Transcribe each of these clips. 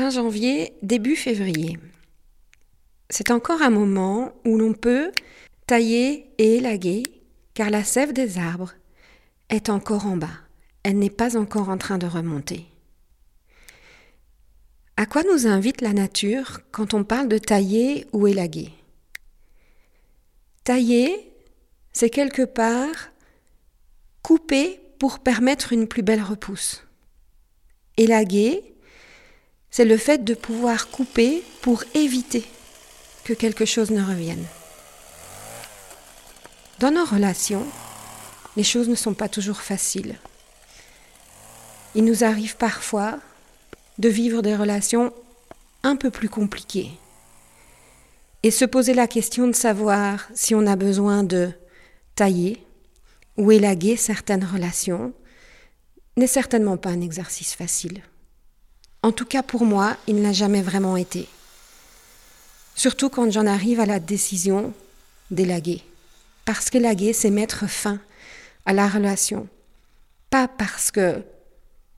Fin janvier, début février. C'est encore un moment où l'on peut tailler et élaguer, car la sève des arbres est encore en bas. Elle n'est pas encore en train de remonter. À quoi nous invite la nature quand on parle de tailler ou élaguer? Tailler, c'est quelque part couper pour permettre une plus belle repousse. Élaguer, c'est le fait de pouvoir couper pour éviter que quelque chose ne revienne. Dans nos relations, les choses ne sont pas toujours faciles. Il nous arrive parfois de vivre des relations un peu plus compliquées et se poser la question de savoir si on a besoin de tailler ou élaguer certaines relations n'est certainement pas un exercice facile. En tout cas pour moi, il n'a jamais vraiment été. Surtout quand j'en arrive à la décision d'élaguer. Parce qu'élaguer, c'est mettre fin à la relation. Pas parce que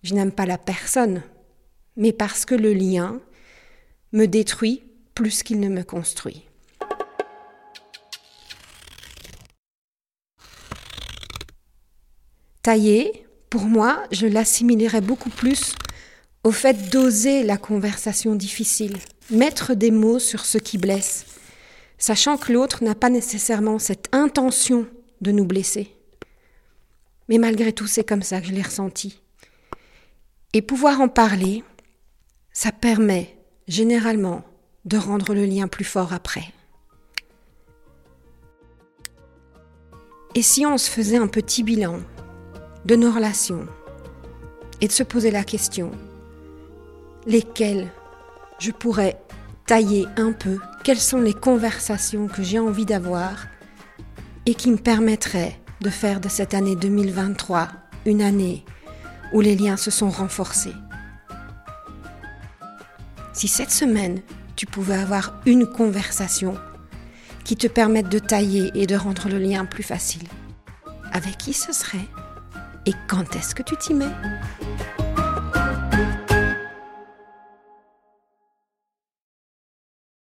je n'aime pas la personne, mais parce que le lien me détruit plus qu'il ne me construit. Tailler, pour moi, je l'assimilerais beaucoup plus au fait d'oser la conversation difficile, mettre des mots sur ce qui blesse, sachant que l'autre n'a pas nécessairement cette intention de nous blesser. Mais malgré tout, c'est comme ça que je l'ai ressenti. Et pouvoir en parler, ça permet généralement de rendre le lien plus fort après. Et si on se faisait un petit bilan de nos relations et de se poser la question, lesquelles je pourrais tailler un peu, quelles sont les conversations que j'ai envie d'avoir et qui me permettraient de faire de cette année 2023 une année où les liens se sont renforcés? Si cette semaine, tu pouvais avoir une conversation qui te permette de tailler et de rendre le lien plus facile, avec qui ce serait Et quand est-ce que tu t'y mets?